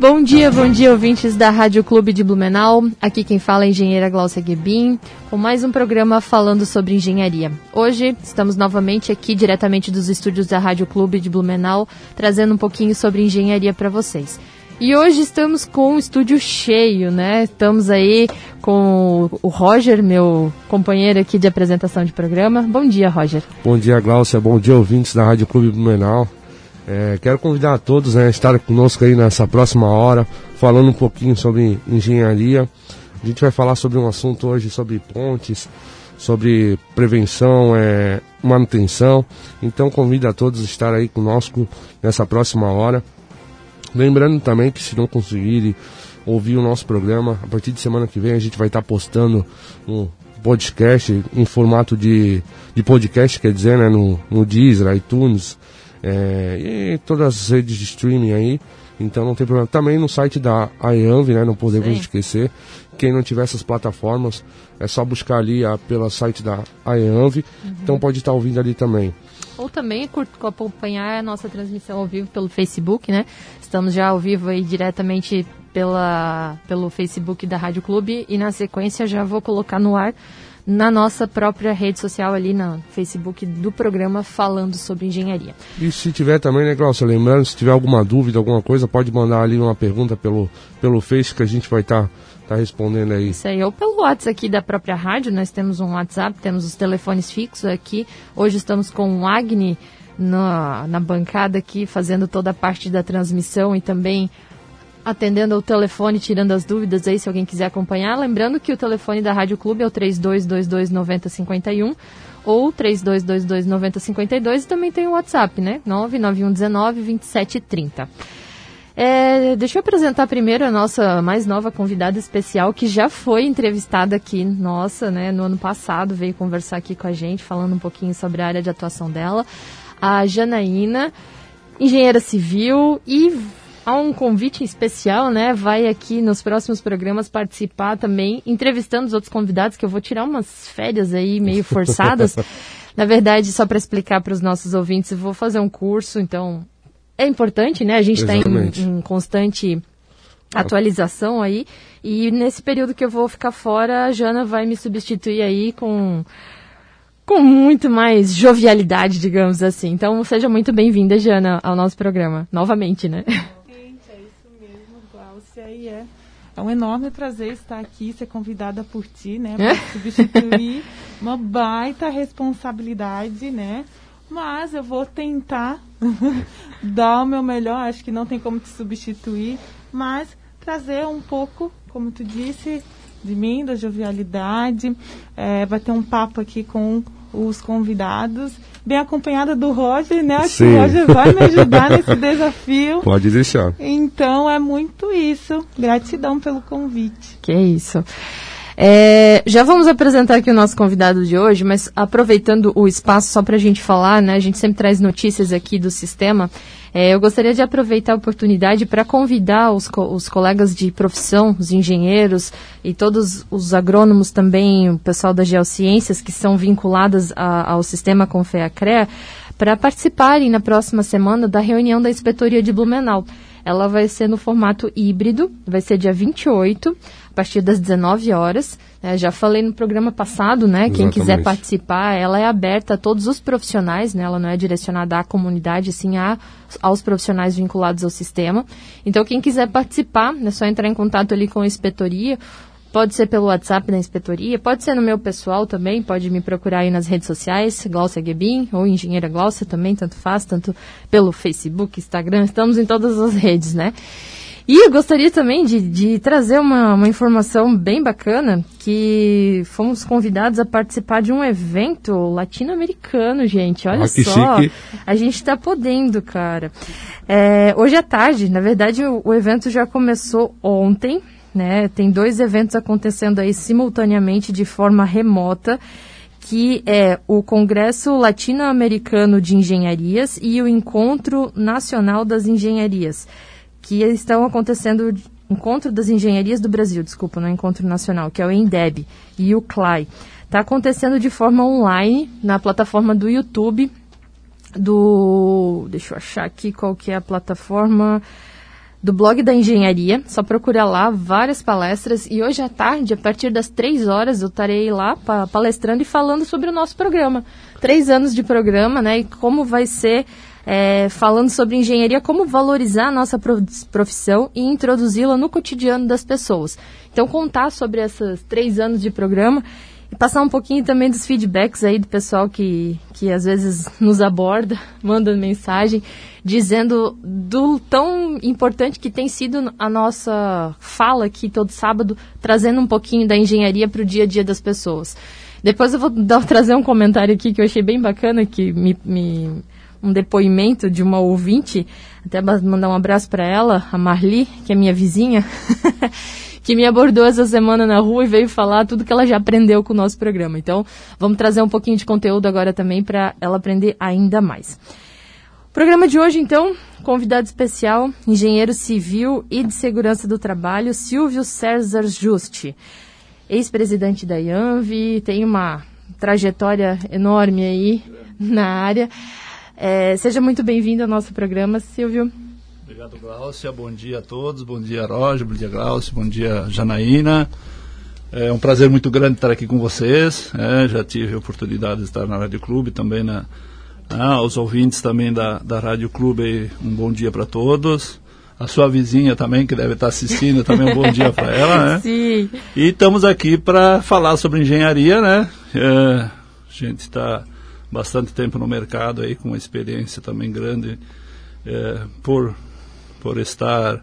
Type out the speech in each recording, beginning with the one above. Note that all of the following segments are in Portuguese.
Bom dia, bom dia, ouvintes da Rádio Clube de Blumenau. Aqui quem fala é a engenheira Glaucia Guebin, com mais um programa falando sobre engenharia. Hoje estamos novamente aqui diretamente dos estúdios da Rádio Clube de Blumenau, trazendo um pouquinho sobre engenharia para vocês. E hoje estamos com o estúdio cheio, né? Estamos aí com o Roger, meu companheiro aqui de apresentação de programa. Bom dia, Roger. Bom dia, Glaucia. Bom dia, ouvintes da Rádio Clube Blumenau. É, quero convidar a todos né, a estar conosco aí nessa próxima hora, falando um pouquinho sobre engenharia. A gente vai falar sobre um assunto hoje sobre pontes, sobre prevenção, é, manutenção. Então convido a todos a estar aí conosco nessa próxima hora. Lembrando também que se não conseguirem ouvir o nosso programa, a partir de semana que vem a gente vai estar postando um podcast em formato de, de podcast, quer dizer, né, no, no Deezer, iTunes, é, e todas as redes de streaming aí. Então não tem problema. Também no site da IANV, né? Não podemos Sim. esquecer. Quem não tiver essas plataformas, é só buscar ali a, pela site da IANV. Uhum. Então pode estar ouvindo ali também. Ou também acompanhar a nossa transmissão ao vivo pelo Facebook, né? Estamos já ao vivo aí diretamente pela, pelo Facebook da Rádio Clube e na sequência já vou colocar no ar na nossa própria rede social ali no Facebook do programa falando sobre engenharia. E se tiver também, né, Glaucia, lembrando, se tiver alguma dúvida, alguma coisa, pode mandar ali uma pergunta pelo, pelo Face que a gente vai estar tá, tá respondendo aí. Isso aí, ou pelo WhatsApp aqui da própria rádio, nós temos um WhatsApp, temos os telefones fixos aqui. Hoje estamos com o Agni na, na bancada aqui, fazendo toda a parte da transmissão e também atendendo ao telefone, tirando as dúvidas aí, se alguém quiser acompanhar. Lembrando que o telefone da Rádio Clube é o 32229051 ou 32229052 e também tem o WhatsApp, né? 991192730. É, deixa eu apresentar primeiro a nossa mais nova convidada especial, que já foi entrevistada aqui, nossa, né, no ano passado, veio conversar aqui com a gente, falando um pouquinho sobre a área de atuação dela, a Janaína, engenheira civil e há um convite especial, né? Vai aqui nos próximos programas participar também, entrevistando os outros convidados, que eu vou tirar umas férias aí meio forçadas. Na verdade, só para explicar para os nossos ouvintes, eu vou fazer um curso, então é importante, né? A gente está em, em, constante atualização aí. E nesse período que eu vou ficar fora, a Jana vai me substituir aí com com muito mais jovialidade, digamos assim. Então, seja muito bem-vinda, Jana, ao nosso programa, novamente, né? e é, é um enorme prazer estar aqui, ser convidada por ti, né, para substituir. Uma baita responsabilidade, né? Mas eu vou tentar dar o meu melhor, acho que não tem como te substituir, mas trazer um pouco, como tu disse, de mim, da jovialidade, é, vai ter um papo aqui com os convidados, bem acompanhada do Roger, né? Acho Sim. que o Roger vai me ajudar nesse desafio. Pode deixar. Então é muito isso. Gratidão pelo convite. Que isso. É, já vamos apresentar aqui o nosso convidado de hoje, mas aproveitando o espaço só para a gente falar, né? A gente sempre traz notícias aqui do sistema. É, eu gostaria de aproveitar a oportunidade para convidar os, co os colegas de profissão, os engenheiros e todos os agrônomos também, o pessoal das geociências que são vinculadas a, ao sistema Confeacrea, para participarem na próxima semana da reunião da Inspetoria de Blumenau. Ela vai ser no formato híbrido, vai ser dia 28, a partir das 19 horas. É, já falei no programa passado, né? Exatamente. Quem quiser participar, ela é aberta a todos os profissionais, né? Ela não é direcionada à comunidade, sim a, aos profissionais vinculados ao sistema. Então, quem quiser participar, é só entrar em contato ali com a inspetoria. Pode ser pelo WhatsApp da inspetoria, pode ser no meu pessoal também, pode me procurar aí nas redes sociais, Glaucia Gebin, ou Engenheira Glaucia também, tanto faz, tanto pelo Facebook, Instagram, estamos em todas as redes, né? E eu gostaria também de, de trazer uma, uma informação bem bacana, que fomos convidados a participar de um evento latino-americano, gente. Olha Ah, só. chique. A gente está podendo, cara. É, hoje à tarde, na verdade, o, o evento já começou ontem, né? Tem dois eventos acontecendo aí simultaneamente de forma remota, que é o Congresso Latino-Americano de Engenharias e o Encontro Nacional das Engenharias, que estão acontecendo Encontro das Engenharias do Brasil, desculpa, não é Encontro Nacional, que é o ENDEB e o CLAI. Está acontecendo de forma online na plataforma do YouTube do. Deixa eu achar aqui qual que é a plataforma. Do blog da engenharia, só procurar lá várias palestras. E hoje à tarde, a partir das três horas, eu estarei lá pa palestrando e falando sobre o nosso programa. Três anos de programa, né? E como vai ser é, falando sobre engenharia, como valorizar a nossa pro- profissão e introduzi-la no cotidiano das pessoas. Então, contar sobre esses três anos de programa e passar um pouquinho também dos feedbacks aí do pessoal que, que às vezes nos aborda, manda mensagem, dizendo do tão importante que tem sido a nossa fala aqui todo sábado, trazendo um pouquinho da engenharia para o dia a dia das pessoas. Depois eu vou dar- trazer um comentário aqui que eu achei bem bacana, que me, me- um depoimento de uma ouvinte, até mandar um abraço para ela, a Marli, que é minha vizinha, que me abordou essa semana na rua e veio falar tudo que ela já aprendeu com o nosso programa. Então, vamos trazer um pouquinho de conteúdo agora também para ela aprender ainda mais. Programa de hoje, então, convidado especial, engenheiro civil e de segurança do trabalho, Silvio César Juste, ex-presidente da IANV, tem uma trajetória enorme aí na área. É, seja muito bem-vindo ao nosso programa, Silvio. Obrigado, Glaucia. Bom dia a todos. Bom dia, Roger. Bom dia, Glaucia. Bom dia, Janaína. É um prazer muito grande estar aqui com vocês. É, já tive a oportunidade de estar na Rádio Clube também, na, ah, aos ouvintes também da, da Rádio Clube, um bom dia para todos. A sua vizinha também, que deve estar assistindo, também um bom dia para ela, né? Sim. E estamos aqui para falar sobre engenharia, né? É, a gente está bastante tempo no mercado aí, com uma experiência também grande é, por, por estar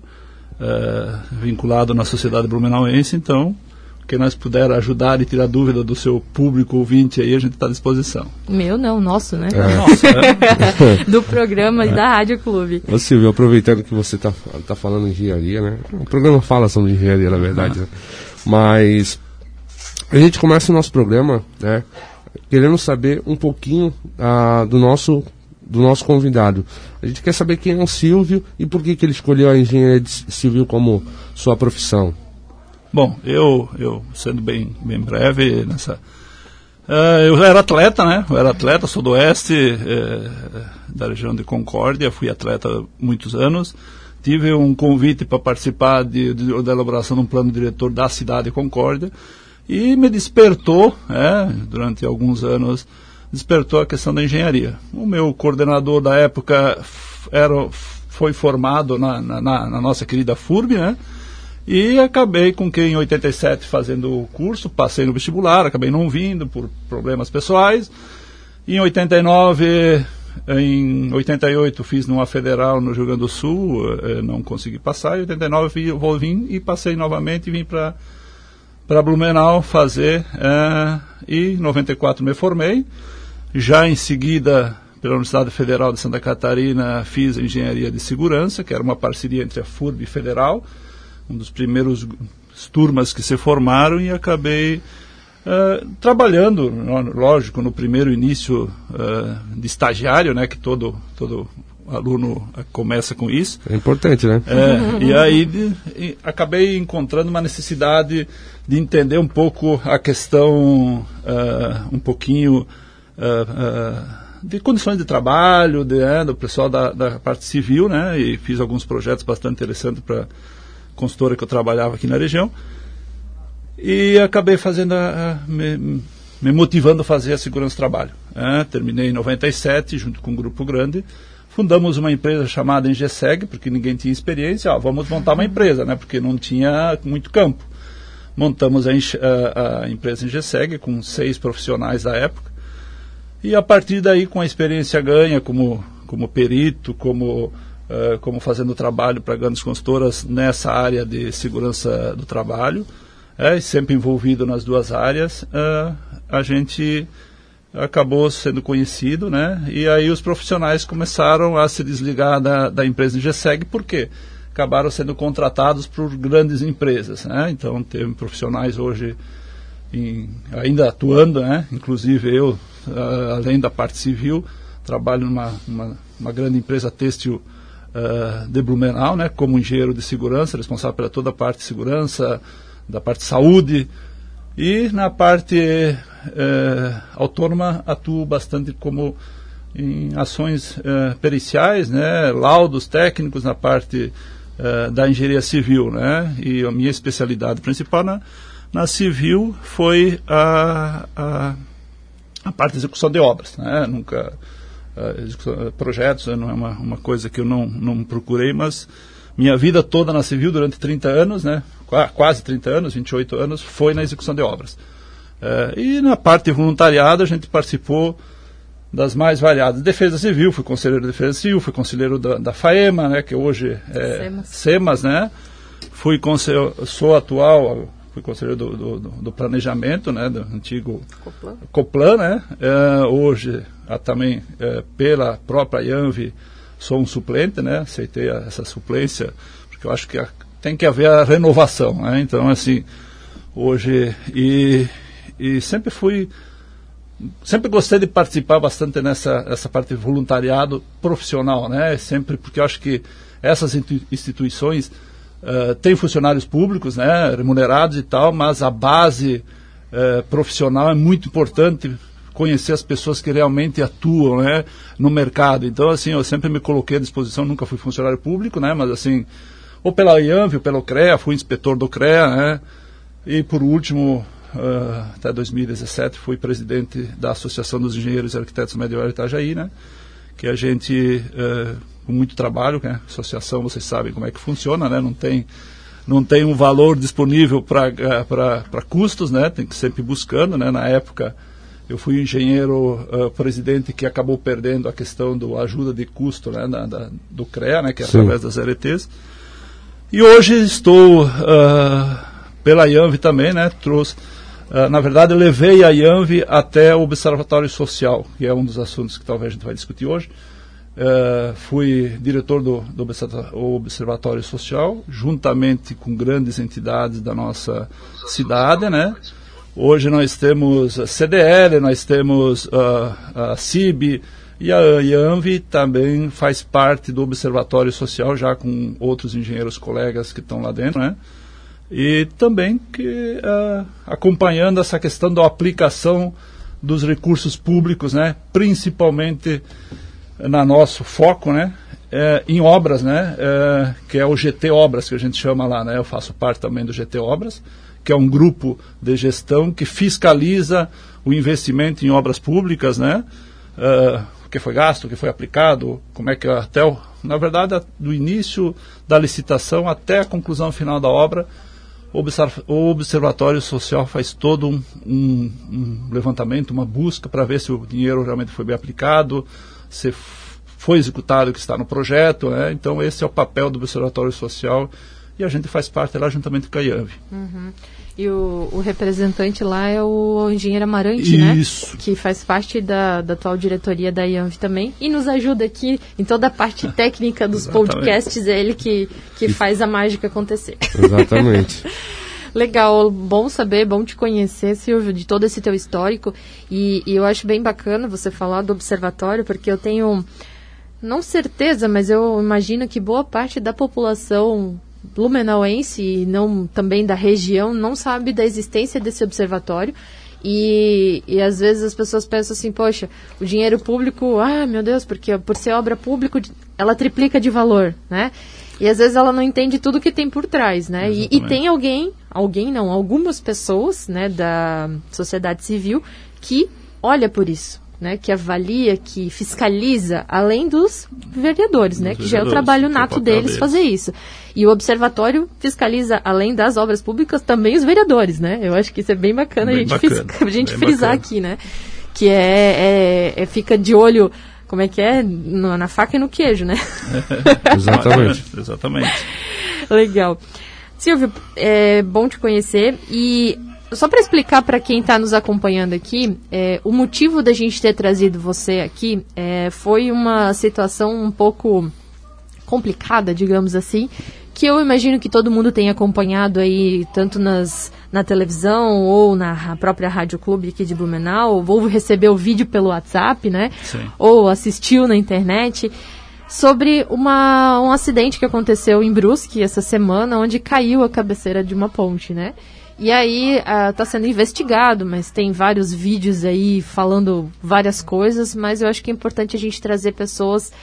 é, vinculado na sociedade blumenauense. Então, quem nós puder ajudar e tirar dúvida do seu público ouvinte aí, a gente está à disposição. Meu não, nosso, né? Nossa, é, Do programa e da Rádio Clube. Ô Silvio, aproveitando que você está tá falando engenharia, né? O programa fala sobre engenharia, na verdade, né? Mas a gente começa o nosso programa, né? Querendo saber um pouquinho ah, do nosso do nosso convidado. A gente quer saber quem é o Silvio e por que, que ele escolheu a engenharia civil como sua profissão. Bom, eu, eu sendo bem, bem breve nessa. eh, eu era atleta, né? Eu era atleta, sou do oeste, eh, da região de Concórdia, fui atleta há muitos anos. Tive um convite para participar de, de- da elaboração de um plano diretor da cidade de Concórdia e me despertou, eh, durante alguns anos, despertou a questão da engenharia. O meu coordenador da época era, foi formado na, na- na- nossa querida FURB, né? E acabei com que em 87 fazendo o curso, passei no vestibular, acabei não vindo por problemas pessoais. Em 89, em 88 fiz numa federal no Rio Grande do Sul, eh, não consegui passar. Em 89 vi- vou vir e passei novamente e vim para para Blumenau fazer eh, e em 94 me formei. Já em seguida, pela Universidade Federal de Santa Catarina, fiz engenharia de segurança, que era uma parceria entre a FURB e Federal, um dos primeiros turmas que se formaram e acabei eh, trabalhando, lógico, no primeiro início eh, de estagiário, né, que todo todo aluno eh, começa com isso. É importante, né? É, e aí e acabei encontrando uma necessidade de entender um pouco a questão, ah, um pouquinho ah, ah, de condições de trabalho, de, né, do pessoal da, da parte civil, né? E fiz alguns projetos bastante interessantes para consultora que eu trabalhava aqui na região. E acabei fazendo a, a- me, me motivando a fazer a segurança do trabalho. né? terminei em 97, junto com um grupo grande. Fundamos uma empresa chamada Engeseg, porque ninguém tinha experiência. Ó, vamos montar uma empresa, né? Porque não tinha muito campo. Montamos a- a empresa Engeseg com seis profissionais da época. E a partir daí, com a experiência ganha como, como perito, como uh, como fazendo trabalho para grandes consultoras nessa área de segurança do trabalho, é, sempre envolvido nas duas áreas, uh, a gente acabou sendo conhecido, né? E aí os profissionais começaram a se desligar da, da empresa GSEG, por quê? Acabaram sendo contratados por grandes empresas, né? Então tem profissionais hoje em, ainda atuando, né? Inclusive eu, uh, além da parte civil, trabalho numa uma, uma grande empresa têxtil uh, de Blumenau, né? Como engenheiro de segurança, responsável pela toda a parte de segurança, da parte de saúde, e na parte eh, autônoma atuo bastante como em ações eh, periciais, né, laudos técnicos na parte eh, da engenharia civil, né, e a minha especialidade principal na, na civil foi a, a, a parte de execução de obras, né, nunca projetos não é uma, uma coisa que eu não, não procurei, mas minha vida toda na civil durante 30 anos, né, quase 30 anos, 28 anos, foi na execução de obras. É, e na parte voluntariada a gente participou das mais variadas. Defesa Civil, fui conselheiro de Defesa Civil, fui conselheiro da, da FAEMA, né, que hoje é SEMAS, SEMAS né? Fui sou atual, fui conselheiro do, do, do, planejamento, né, do antigo Coplan, Coplan né? É, hoje, a, também é, pela própria IANV, sou um suplente, né? Aceitei a, essa suplência, porque eu acho que a, tem que haver a renovação, né? Então, assim, hoje e, e sempre fui sempre gostei de participar bastante nessa essa parte de voluntariado profissional, né? Sempre porque eu acho que essas instituições uh, têm funcionários públicos, né? Remunerados e tal, mas a base uh, profissional é muito importante conhecer as pessoas que realmente atuam né, no mercado. Então, assim, eu sempre me coloquei à disposição, nunca fui funcionário público, né, mas assim, ou pela IANV, ou pelo CREA, fui inspetor do CREA, né, e por último, uh, até 2017, fui presidente da Associação dos Engenheiros e Arquitetos Medieval Itajaí, né, que a gente, uh, com muito trabalho, né, associação, vocês sabem como é que funciona, né, não tem não tem um valor disponível para custos, né? Tem que sempre buscando, né? Na época eu fui engenheiro uh, presidente que acabou perdendo a questão do ajuda de custo né, da, da, do CREA, né, que é Sim. através das RTs. E hoje estou uh, pela IANV também, né, trouxe, uh, na verdade levei a IANV até o Observatório Social, que é um dos assuntos que talvez a gente vai discutir hoje. fui diretor do, do Observatório Social, juntamente com grandes entidades da nossa cidade, né? Hoje nós temos a CDL, nós temos uh, a CIB e a IANV também faz parte do Observatório Social, já com outros engenheiros colegas que estão lá dentro, né? E também que, uh, acompanhando essa questão da aplicação dos recursos públicos, né? Principalmente na nosso foco, né? É, em obras, né? É, que é o GT Obras que a gente chama lá, né? Eu faço parte também do GT Obras que é um grupo de gestão que fiscaliza o investimento em obras públicas, né? Uh, o que foi gasto, o que foi aplicado, como é que até o, na verdade do início da licitação até a conclusão final da obra, o observatório social faz todo um, um, um levantamento, uma busca para ver se o dinheiro realmente foi bem aplicado, se foi executado o que está no projeto, né? Então esse é o papel do observatório social e a gente faz parte lá juntamente com a IANV. Uhum. E o, o, representante lá é o engenheiro Amarante, né? Isso. né? Que faz parte da, da atual diretoria da IANV também. E nos ajuda aqui em toda a parte técnica dos podcasts. É ele que, que faz a mágica acontecer. Exatamente. Legal, bom saber, bom te conhecer, Silvio, de todo esse teu histórico. E, e eu acho bem bacana você falar do observatório, porque eu tenho, não certeza, mas eu imagino que boa parte da população blumenauense e não também da região não sabe da existência desse observatório. E, e às vezes as pessoas pensam assim, poxa, o dinheiro público, ah, meu Deus, porque por ser obra pública, ela triplica de valor, né? E às vezes ela não entende tudo que tem por trás, né? E, e, tem alguém, alguém não, algumas pessoas, né, da sociedade civil que olha por isso, né, que avalia, que fiscaliza, além dos vereadores, né, que já é o trabalho nato deles, fazer isso. E o observatório fiscaliza, além das obras públicas, também os vereadores, né? Eu acho que isso é bem bacana bem a gente, bacana, a gente frisar bacana. aqui, né? Que é, é, é, fica de olho como é que é? No, na faca e no queijo, né? Exatamente. Exatamente. Legal. Silvio, é bom te conhecer e só para explicar para quem está nos acompanhando aqui, é, o motivo da gente ter trazido você aqui é, foi uma situação um pouco complicada, digamos assim, que eu imagino que todo mundo tem acompanhado aí, tanto nas, na televisão ou na própria Rádio Clube aqui de Blumenau, ou recebeu o vídeo pelo WhatsApp, né? Sim. Ou assistiu na internet, sobre uma, um acidente que aconteceu em Brusque essa semana, onde caiu a cabeceira de uma ponte, né? E aí está sendo investigado, mas tem vários vídeos aí falando várias coisas, mas eu acho que é importante a gente trazer pessoas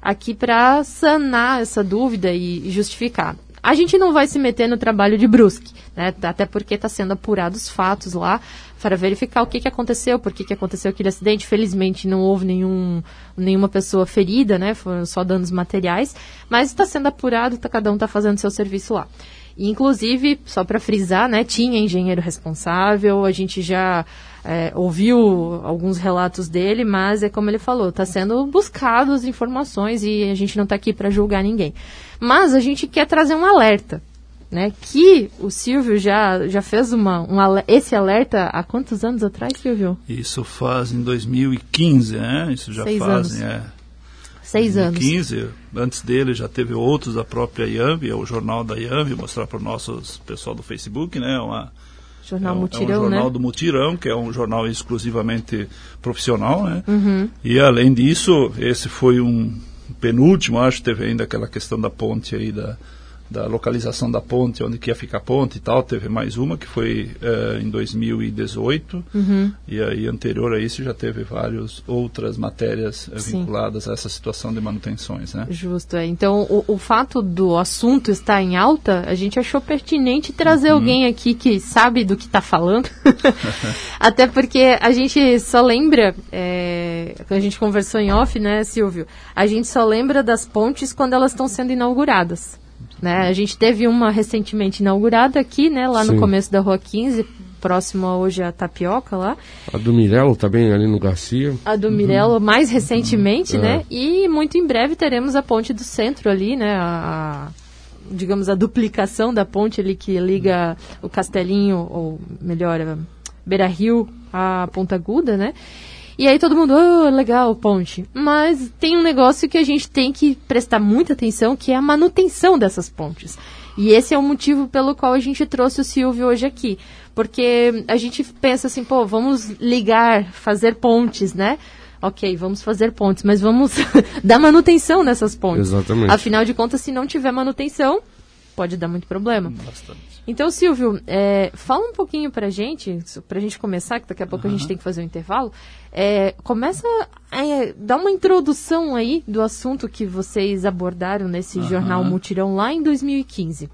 aqui para sanar essa dúvida e, justificar. A gente não vai se meter no trabalho de Brusque, né? Até porque está sendo apurados os fatos lá para verificar o que, que aconteceu, por que, que aconteceu aquele acidente. Felizmente não houve nenhum, nenhuma pessoa ferida, né? Foram só danos materiais, mas está sendo apurado, tá, cada um está fazendo seu serviço lá. E, inclusive, só para frisar, né, tinha engenheiro responsável, a gente já é, ouviu alguns relatos dele, mas é como ele falou, está sendo buscado as informações e a gente não está aqui para julgar ninguém. Mas a gente quer trazer um alerta, né? Que o Silvio já, já fez uma, um, esse alerta há quantos anos atrás, Silvio? Isso faz em 2015, né? Isso já Seis faz, anos. é. Seis anos. 2015, antes dele já teve outros da própria IAMB, é o jornal da IAMB, mostrar para o nosso pessoal do Facebook, né? Uma, Jornal é um, Mutirão, é um jornal né? do Mutirão, que é um jornal exclusivamente profissional, né? Uhum. E além disso, esse foi um penúltimo, acho, teve ainda aquela questão da ponte aí, da, da localização da ponte, onde que ia ficar a ponte e tal, teve mais uma que foi eh, em 2018 Uhum. e aí anterior a isso já teve várias outras matérias eh, vinculadas a essa situação de manutenções, né? Justo, é. Então, o, o fato do assunto estar em alta, a gente achou pertinente trazer alguém aqui que sabe do que está falando. Até porque a gente só lembra, é, quando a gente conversou em off, né, Silvio? A gente só lembra das pontes quando elas estão sendo inauguradas. Né? A gente teve uma recentemente inaugurada aqui, né, lá no Sim. começo da Rua 15, próximo a hoje a Tapioca lá. A do Mirelo também ali no Garcia. A do Mirelo mais recentemente, É. né? E muito em breve teremos a ponte do centro ali, né? A, digamos, a duplicação da ponte ali que liga o Castelinho, ou melhor, a Beira Rio a Ponta Aguda, né? E aí todo mundo, oh, legal, ponte. Mas tem um negócio que a gente tem que prestar muita atenção, que é a manutenção dessas pontes. E esse é o motivo pelo qual a gente trouxe o Silvio hoje aqui. Porque a gente pensa assim, pô, vamos ligar, fazer pontes, né? Ok, vamos fazer pontes, mas vamos dar manutenção nessas pontes. Exatamente. Afinal de contas, se não tiver manutenção, pode dar muito problema. Bastante. Então, Silvio, é, fala um pouquinho pra gente, pra gente começar, que daqui a pouco a gente tem que fazer um intervalo. É, começa a é, dar uma introdução aí do assunto que vocês abordaram nesse jornal Mutirão lá em 2015.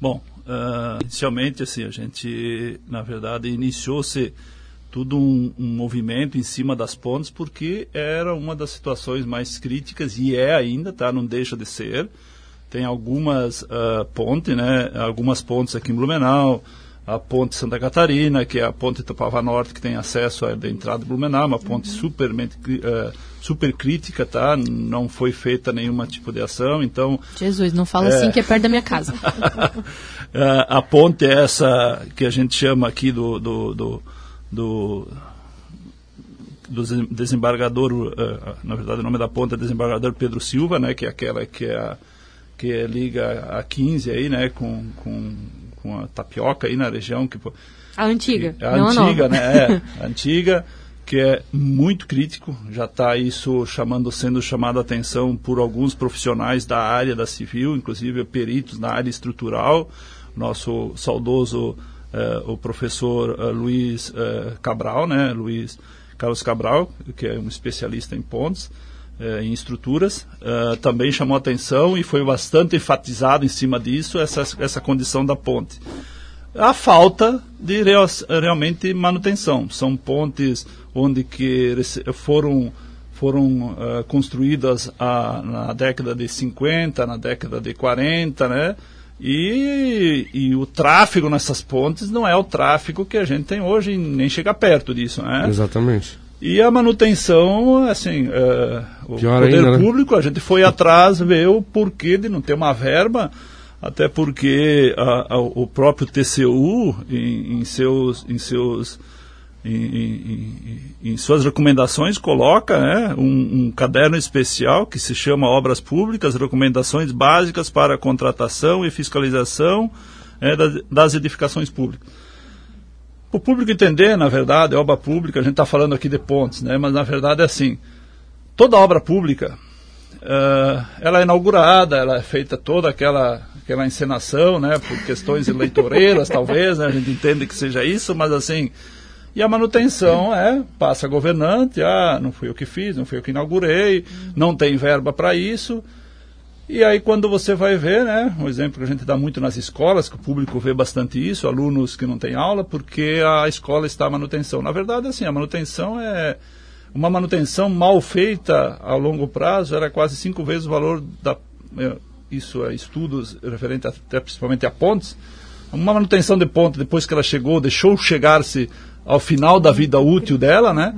Bom, ah, inicialmente assim a gente, na verdade, iniciou-se tudo um, um movimento em cima das pontes porque era uma das situações mais críticas e é ainda, tá? Não deixa de ser. Tem algumas ah, pontes, né? Algumas pontes aqui em Blumenau, a ponte Santa Catarina, que é a ponte Itapava Norte que tem acesso à da entrada de Blumenau, uma ponte supermente cri- ah, super crítica, tá? Não foi feita nenhuma tipo de ação, então Jesus, não fala assim que é perto da minha casa. É, a ponte é essa que a gente chama aqui do, do, do, do, do desem- desembargador, eh, na verdade o nome da ponte é desembargador Pedro Silva, né, que é aquela que, é a, que liga a 15 aí, né, com, com, com a tapioca aí na região, que, A antiga, a não antiga, né? É, a antiga, que é muito crítico, já está isso chamando, sendo chamado a atenção por alguns profissionais da área da civil, inclusive peritos na área estrutural, nosso saudoso eh, o professor eh, Luiz eh, Cabral, né? Luiz Carlos Cabral, que é um especialista em pontes, em estruturas, eh, também chamou a atenção e foi bastante enfatizado em cima disso essa, essa condição da ponte a falta de real- realmente manutenção. São pontes onde que foram foram eh, construídas ah, na década de 50, na década de 40, né? E, e o tráfego nessas pontes não é o tráfego que a gente tem hoje, nem chega perto disso, né? Exatamente. E a manutenção, assim, uh, o Pior poder ainda, né? público, a gente foi atrás ver o porquê de não ter uma verba, até porque a- a- o próprio TCU, em, em seus, em seus em, em- suas recomendações coloca né, um, um caderno especial que se chama Obras Públicas, recomendações básicas para a contratação e fiscalização é, das, das edificações públicas. O público entender, na verdade, obra pública, a gente está falando aqui de pontes, né, mas na verdade é assim, toda obra pública, eh, ela é inaugurada, ela é feita toda aquela, aquela encenação, né, por questões eleitoreiras, talvez, né, a gente entende que seja isso, mas assim, e a manutenção é, passa governante, ah, não fui eu que fiz, não fui eu que inaugurei, não tem verba para isso. E aí quando você vai ver, né, um exemplo que a gente dá muito nas escolas, que o público vê bastante isso, alunos que não têm aula, porque a escola está à manutenção. Na verdade, assim, a manutenção é uma manutenção mal feita a longo prazo, era quase cinco vezes o valor da eh, isso é estudos referentes até principalmente a pontes. Uma manutenção de ponte depois que ela chegou, deixou chegar-se ao final da vida útil dela, né?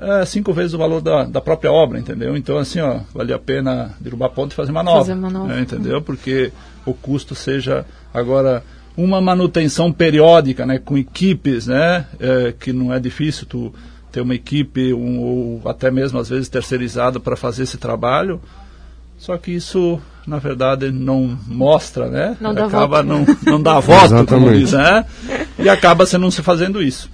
É cinco vezes o valor da, da própria obra, entendeu? Então, assim, ó, vale a pena derrubar a ponte e fazer uma nova. Fazer uma nova. né, entendeu? Porque o custo seja agora uma manutenção periódica, né? Com equipes, né? é, que não é difícil tu ter uma equipe um, ou até mesmo às vezes terceirizada para fazer esse trabalho. Só que isso, na verdade, não mostra, né? Não dá acaba voto. não, não dá voto, como diz, né? E acaba se não se fazendo isso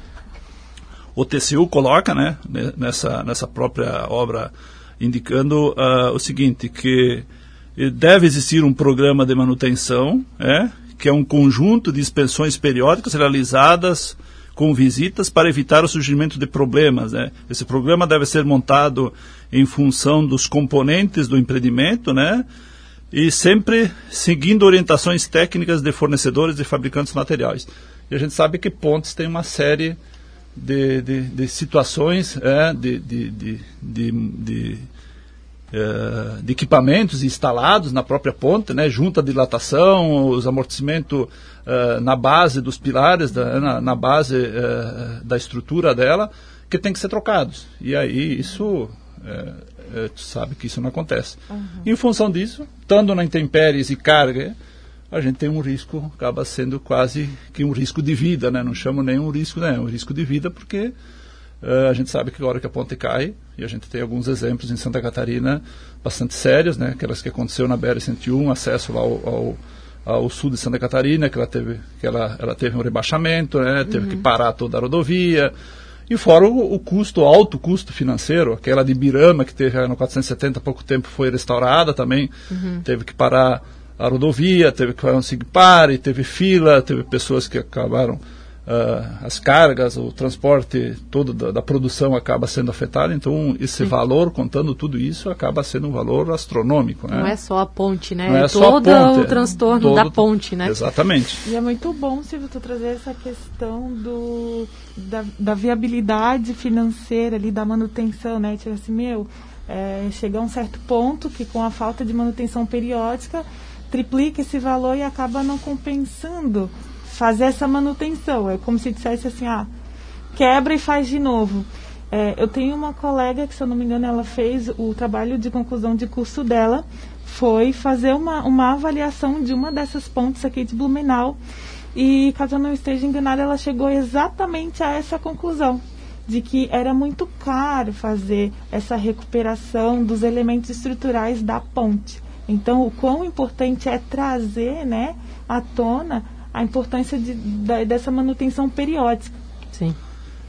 o TCU coloca né, ne- nessa, nessa própria obra indicando ah, o seguinte, que deve existir um programa de manutenção, é, que é um conjunto de inspeções periódicas realizadas com visitas para evitar o surgimento de problemas. Né? Esse programa deve ser montado em função dos componentes do empreendimento, né? e sempre seguindo orientações técnicas de fornecedores e fabricantes de materiais. E a gente sabe que pontes tem uma série de, de, de situações, é, de, de, de, de, eh, de equipamentos instalados na própria ponte, né, junto à dilatação, os amortecimentos eh, na base dos pilares, da, na, na base eh, da estrutura dela, que tem que ser trocados. E aí isso, eh, eh, tu sabe que isso não acontece. Em função disso, estando na intempéries e carga, a gente tem um risco, acaba sendo quase que um risco de vida, né? Não chamo nem um risco, né? É um risco de vida porque eh, a gente sabe que a hora que a ponte cai, e a gente tem alguns exemplos em Santa Catarina bastante sérios, né? Aquelas que aconteceu na BR-101, acesso lá ao, ao, ao sul de Santa Catarina, que ela teve, que ela, ela teve um rebaixamento, né? Teve que parar toda a rodovia. E fora o, o custo, alto custo financeiro, aquela de Birama, que teve no 470 há pouco tempo, foi restaurada também, teve que parar a rodovia, teve que fazer um SIGPAR, teve fila, teve pessoas que acabaram, ah, as cargas, o transporte todo da, da produção acaba sendo afetado, então esse valor, contando tudo isso, acaba sendo um valor astronômico. Né? Não é só a ponte, né? Não é é só a todo ponte, o é transtorno todo- da ponte, né? Exatamente. E é muito bom, Silvio, tu trazer essa questão do, da, da viabilidade financeira ali, da manutenção, né? Tipo assim, meu, é, chega a um certo ponto que com a falta de manutenção periódica, triplica esse valor e acaba não compensando fazer essa manutenção. É como se dissesse assim, ah, quebra e faz de novo. É, eu tenho uma colega que, se eu não me engano, ela fez o trabalho de conclusão de curso dela, foi fazer uma, uma avaliação de uma dessas pontes aqui de Blumenau. E, caso eu não esteja enganada, ela chegou exatamente a essa conclusão, de que era muito caro fazer essa recuperação dos elementos estruturais da ponte. Então, o quão importante é trazer né, à tona a importância de, da- dessa manutenção periódica. Sim.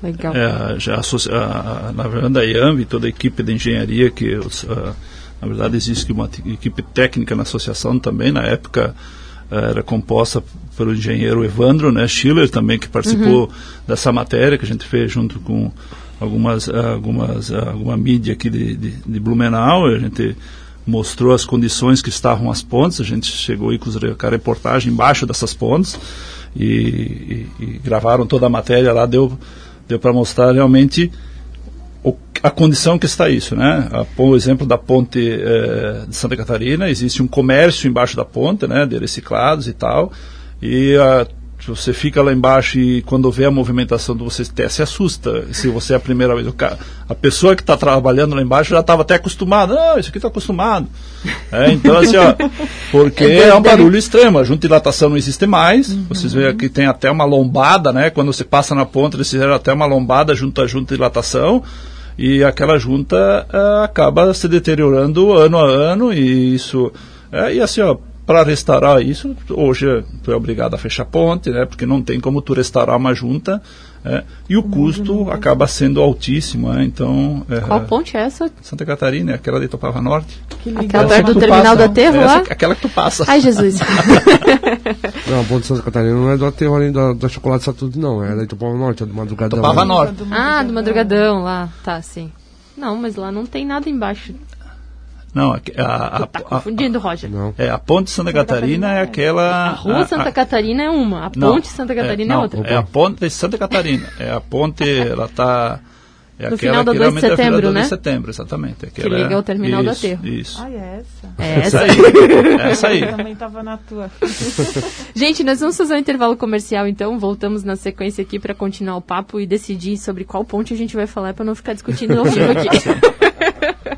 Legal. É, já a- a- na verdade a IAMB, toda a equipe de engenharia que os, ah, na verdade existe uma equipe técnica na associação também na época ah, era composta pelo engenheiro Evandro né Schiller também que participou dessa matéria que a gente fez junto com algumas algumas alguma mídia aqui de, de, de Blumenau a gente mostrou as condições que estavam as pontes a gente chegou aí com a reportagem embaixo dessas pontes e, e- e gravaram toda a matéria lá deu deu para mostrar realmente o- a condição que está isso, né? A, por exemplo da ponte eh, de Santa Catarina, existe um comércio embaixo da ponte, né? De reciclados e tal, e você fica lá embaixo e quando vê a movimentação de você até se assusta. Se você é a primeira vez, o cara, a pessoa que está trabalhando lá embaixo já estava até acostumada. Ah, isso aqui está acostumado. É, então, assim, ó, porque é um barulho extremo. A junta dilatação não existe mais. Uhum. Vocês veem aqui tem até uma lombada, né? Quando você passa na ponta, eles fizeram até uma lombada junto à junta dilatação e aquela junta uh, acaba se deteriorando ano a ano e isso é, e assim ó para restaurar isso, hoje tu é obrigado a fechar ponte, né? Porque não tem como tu restaurar uma junta. É, e o custo acaba sendo altíssimo, né? então... É, Qual ponte é essa? Santa Catarina, aquela de Topava Norte. Aquela perto do terminal passa, da Aterro lá? Aquela que tu passa. Ai, Jesus. não, a ponte de Santa Catarina não é do Aterro ali da, da Chocolate Satudo, não. É da Topava Norte, é do Madrugadão. Topava Norte. Ah, do Madrugadão lá. Tá, sim. Não, mas lá não tem nada embaixo. Não, a, a, a, tá confundindo, Roger. Não. É, a Ponte Santa, Santa Catarina, Catarina, é aquela. A Rua Santa Catarina é uma, a Ponte Santa Catarina é, não, é outra. É a Ponte Santa Catarina. É a ponte, ela está. É no final do 2 de setembro, né? de setembro, exatamente. Aquela, que liga ao terminal isso, do aterro. Isso. Ah, é essa? É essa aí. essa aí. Eu também estava na tua. Gente, nós vamos fazer um intervalo comercial, então. Voltamos na sequência aqui para continuar o papo e decidir sobre qual ponte a gente vai falar para não ficar discutindo ao vivo aqui.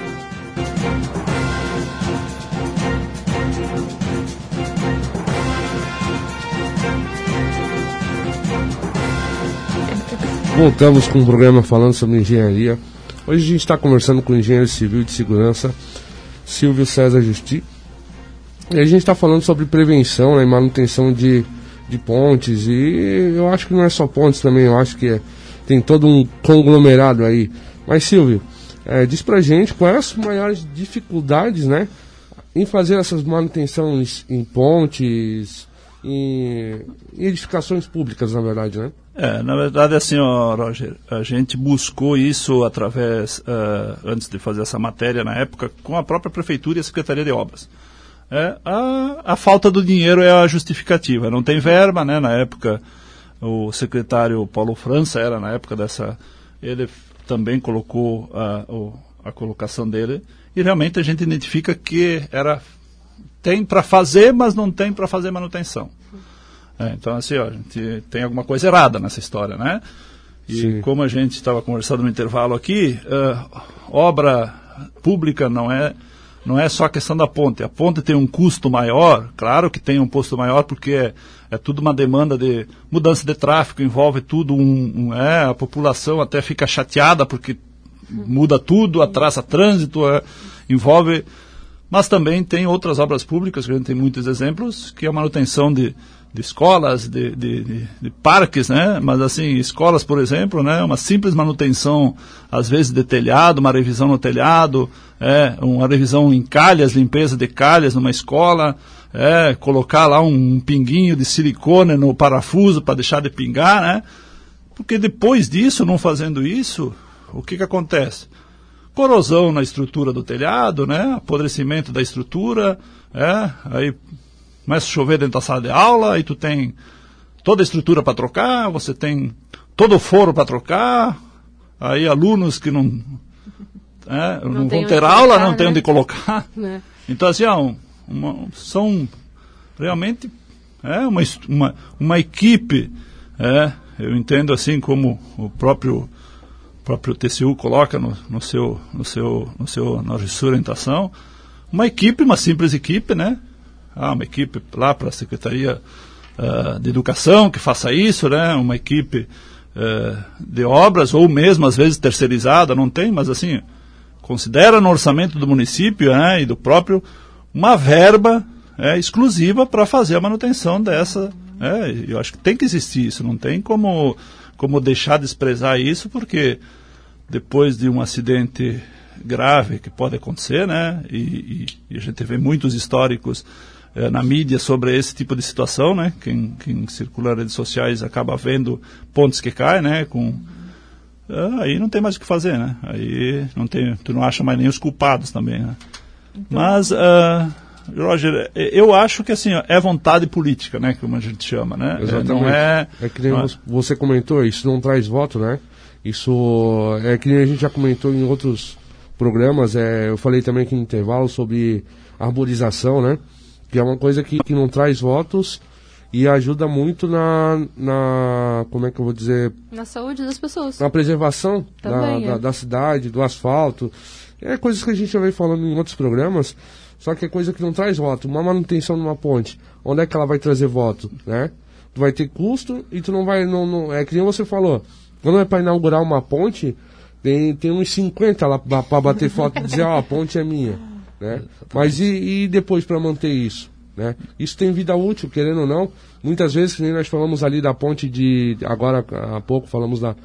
Voltamos com um programa falando sobre engenharia. Hoje a gente está conversando com o engenheiro civil de segurança, Silvio César Justi. E a gente está falando sobre prevenção né, e manutenção de, de pontes. E eu acho que não é só pontes também, eu acho que é, tem todo um conglomerado aí. Mas Silvio, é, diz pra gente quais as maiores dificuldades né, em fazer essas manutenções em pontes, em, edificações públicas, na verdade, né? É, na verdade, assim, ó, Roger, a gente buscou isso através, uh, antes de fazer essa matéria na época, com a própria Prefeitura e a Secretaria de Obras. É, a, a falta do dinheiro é a justificativa. Não tem verba, né? Na época, o secretário Paulo França era, na época dessa... Ele também colocou a, a colocação dele e realmente a gente identifica que era tem para fazer, mas não tem para fazer manutenção. É, então, assim, ó, a gente tem alguma coisa errada nessa história, né? E Sim. como a gente estava conversando no intervalo aqui, uh, obra pública não é não é só a questão da ponte. A ponte tem um custo maior, claro que tem um custo maior porque é, é tudo uma demanda de mudança de tráfego, envolve tudo um, um é, a população até fica chateada porque muda tudo, atrasa trânsito, é, envolve mas também tem outras obras públicas, que a gente tem muitos exemplos, que é a manutenção de, de escolas, de, de, de, de, parques, né? Mas assim, escolas, por exemplo, né? Uma simples manutenção, às vezes, de telhado, uma revisão no telhado, é, uma revisão em calhas, limpeza de calhas numa escola, é, colocar lá um pinguinho de silicone no parafuso para deixar de pingar, né? Porque depois disso, não fazendo isso, o que que acontece? Corrosão na estrutura do telhado, né? apodrecimento da estrutura, é? aí começa a chover dentro da sala de aula, aí tu tem toda a estrutura para trocar, você tem todo o foro para trocar, aí alunos que não, é, não, não vão ter aula, colocar, não tem né? onde colocar. É. Então, assim, ó, uma, são realmente é, uma, uma, uma equipe, é, eu entendo assim como o próprio próprio TCU coloca no, no seu, no seu, no seu, na sua orientação, uma equipe, uma simples equipe, né? Ah, uma equipe lá para a Secretaria uh, de Educação que faça isso, né? Uma equipe uh, de obras, ou mesmo às vezes terceirizada, não tem, mas assim, considera no orçamento do município né, e do próprio uma verba é, exclusiva para fazer a manutenção dessa. É, eu acho que tem que existir isso, não tem como como deixar de desprezar isso, porque depois de um acidente grave que pode acontecer, né? E, e, e a gente vê muitos históricos eh, na mídia sobre esse tipo de situação, né? Quem, quem circula nas redes sociais acaba vendo pontes que caem, né? Com ah, aí não tem mais o que fazer, né? Aí não tem, tu não acha mais nem os culpados também, né? Então, Mas, uh, Roger, eu acho que assim, é vontade política, né? Como a gente chama, né? Exatamente. Não é, é que nem não é... você comentou, isso não traz voto, né? Isso é que nem a gente já comentou em outros programas, é, eu falei também aqui no intervalo sobre arborização, né? Que é uma coisa que, que não traz votos, e ajuda muito na, na como é que eu vou dizer na saúde das pessoas na preservação Também, da, é. da, da, cidade do asfalto é coisas que a gente já vem falando em outros programas só que é coisa que não traz voto uma manutenção numa ponte onde é que ela vai trazer voto né tu vai ter custo e tu não vai não, não é que nem você falou quando é para inaugurar uma ponte tem tem uns 50 lá para bater foto e dizer ó oh, a ponte é minha né mas e, e depois para manter isso né? Isso tem vida útil, querendo ou não. Muitas vezes, nem nós falamos ali da ponte de. Agora há pouco falamos da,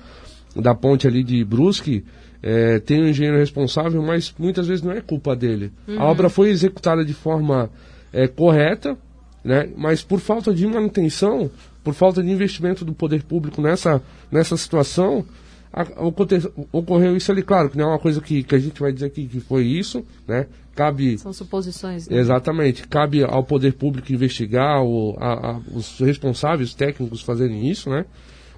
da ponte ali de Brusque. É, tem um engenheiro responsável, mas muitas vezes não é culpa dele. Uhum. A obra foi executada de forma é, correta, né? mas por falta de manutenção, por falta de investimento do poder público nessa, nessa situação, ocorreu isso ali, claro, que não é uma coisa que, que a gente vai dizer aqui que foi isso, né? Cabe. São suposições. Né? Exatamente. Cabe ao poder público investigar, o, a, a, os responsáveis técnicos fazerem isso, né?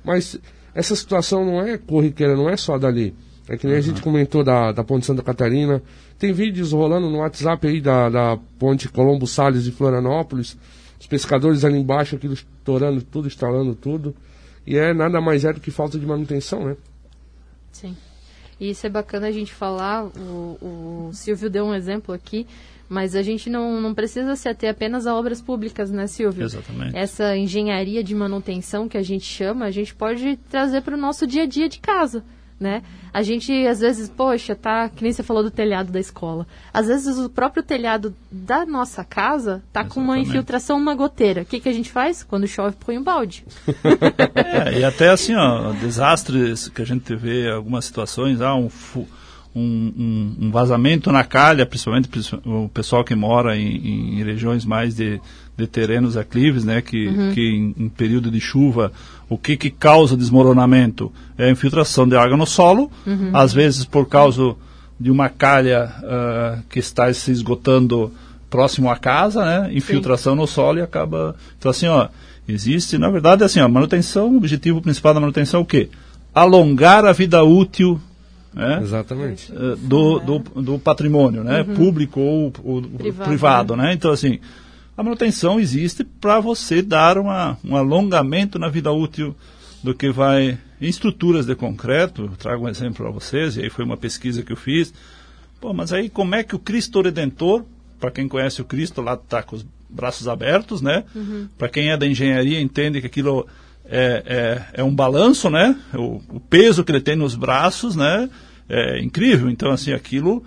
Mas essa situação não é corriqueira, não é só dali. É que nem uhum. a gente comentou da, da Ponte Santa Catarina. Tem vídeos rolando no WhatsApp aí da, da Ponte Colombo Salles de Florianópolis. Os pescadores ali embaixo, aquilo estourando tudo, instalando tudo. E é nada mais é do que falta de manutenção, né? Sim. E isso é bacana a gente falar, o, o Silvio deu um exemplo aqui, mas a gente não, não precisa se ater apenas a obras públicas, né, Silvio? Exatamente. Essa engenharia de manutenção que a gente chama, a gente pode trazer para o nosso dia a dia de casa né? A gente, às vezes, poxa, tá, que nem você falou do telhado da escola. Às vezes o próprio telhado da nossa casa tá Exatamente. com uma infiltração, uma goteira. O que, que a gente faz? Quando chove, põe um balde. é, e até assim, ó, desastres que a gente vê, algumas situações, ah, um, um, um, um vazamento na calha, principalmente o pessoal que mora em, em regiões mais de, de terrenos aclives, né, que, uhum. que em, em, período de chuva, o que, que causa desmoronamento? É a infiltração de água no solo, uhum. às vezes por causa de uma calha uh, que está se esgotando próximo à casa, né, infiltração Sim. no solo e acaba... Então assim, ó, existe, na verdade, assim, a manutenção, o objetivo principal da manutenção é o quê? Alongar a vida útil né? Exatamente. Uh, do, do, do, patrimônio, né? Uhum. Público ou, ou privado, privado né? né? Então, assim, a manutenção existe para você dar uma, um alongamento na vida útil do que vai em estruturas de concreto. Eu trago um exemplo para vocês, e aí foi uma pesquisa que eu fiz. Pô, mas aí como é que o Cristo Redentor, para quem conhece o Cristo, lá está com os braços abertos, né? Uhum. Para quem é da engenharia entende que aquilo é, é, é um balanço, né? O, o, peso que ele tem nos braços, né? É incrível. Então, assim, aquilo,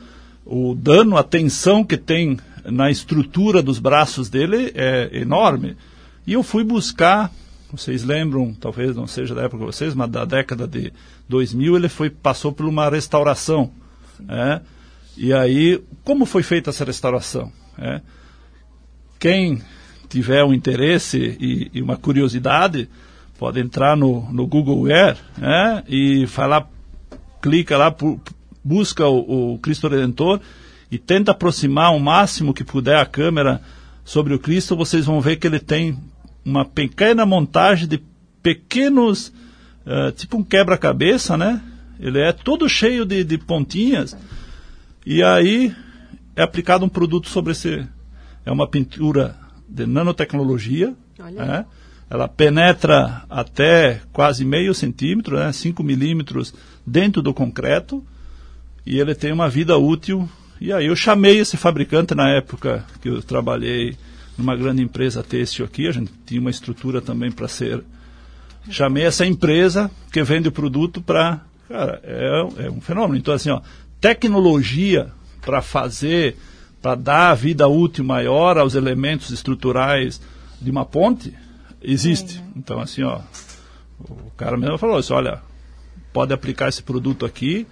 o dano, a tensão que tem na estrutura dos braços dele é enorme. E eu fui buscar, vocês lembram, talvez não seja da época de vocês, mas da década de 2000 ele foi, passou por uma restauração. É? E aí, como foi feita essa restauração? É? Quem tiver um interesse e, e, uma curiosidade, pode entrar no, no Google Earth é? e falar, clica lá, busca o, o Cristo Redentor e tenta aproximar o máximo que puder a câmera sobre o Cristo, vocês vão ver que ele tem uma pequena montagem de pequenos, uh, tipo um quebra-cabeça, né? Ele é todo cheio de, de pontinhas. E aí é aplicado um produto sobre esse. É uma pintura de nanotecnologia. Né? Ela penetra até quase meio centímetro, né? 5 milímetros dentro do concreto. E ele tem uma vida útil e aí eu chamei esse fabricante na época que eu trabalhei numa grande empresa têxtil aqui, a gente tinha uma estrutura também para ser. Chamei essa empresa que vende o produto para. Cara, é, é um fenômeno. Então, assim, ó, tecnologia para fazer, para dar vida útil maior aos elementos estruturais de uma ponte, existe. É. Então, assim, ó, o cara mesmo falou assim, olha, pode aplicar esse produto aqui,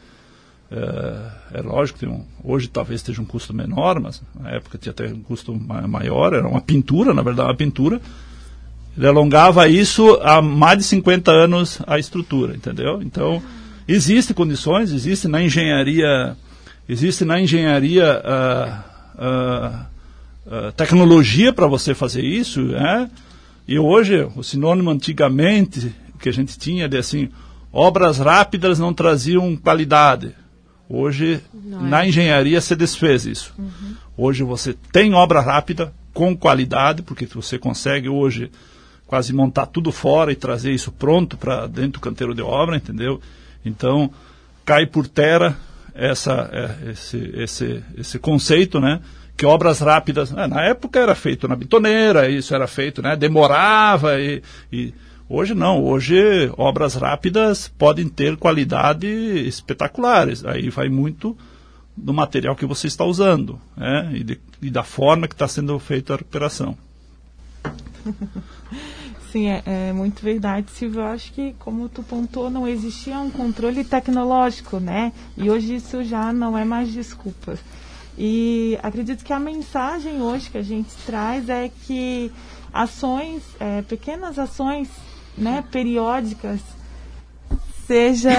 É, é lógico, um, hoje talvez esteja um custo menor, mas na época tinha até um custo maior, era uma pintura, na verdade, uma pintura. Ele alongava isso há mais de 50 anos a estrutura, entendeu? Então, existem condições, existe na engenharia, existe na engenharia uh, uh, uh, tecnologia para você fazer isso, né? E hoje, o sinônimo antigamente que a gente tinha de assim, obras rápidas não traziam qualidade. Hoje, Não na é. engenharia, se desfez isso. Uhum. Hoje você tem obra rápida, com qualidade, porque você consegue hoje quase montar tudo fora e trazer isso pronto para dentro do canteiro de obra, entendeu? Então, cai por terra essa, é, esse, esse, esse conceito, né? Que obras rápidas, é, na época era feito na bitoneira, isso era feito, né? Demorava e, e Hoje não, hoje obras rápidas podem ter qualidade espetaculares. Aí vai muito do material que você está usando né? e, de, e da forma que está sendo feita a recuperação. Sim, é, é, muito verdade, Silvio. Eu acho que, como tu pontuou, não existia um controle tecnológico, né? E hoje isso já não é mais desculpa. E acredito que a mensagem hoje que a gente traz é que ações, é, pequenas ações né, periódicas, seja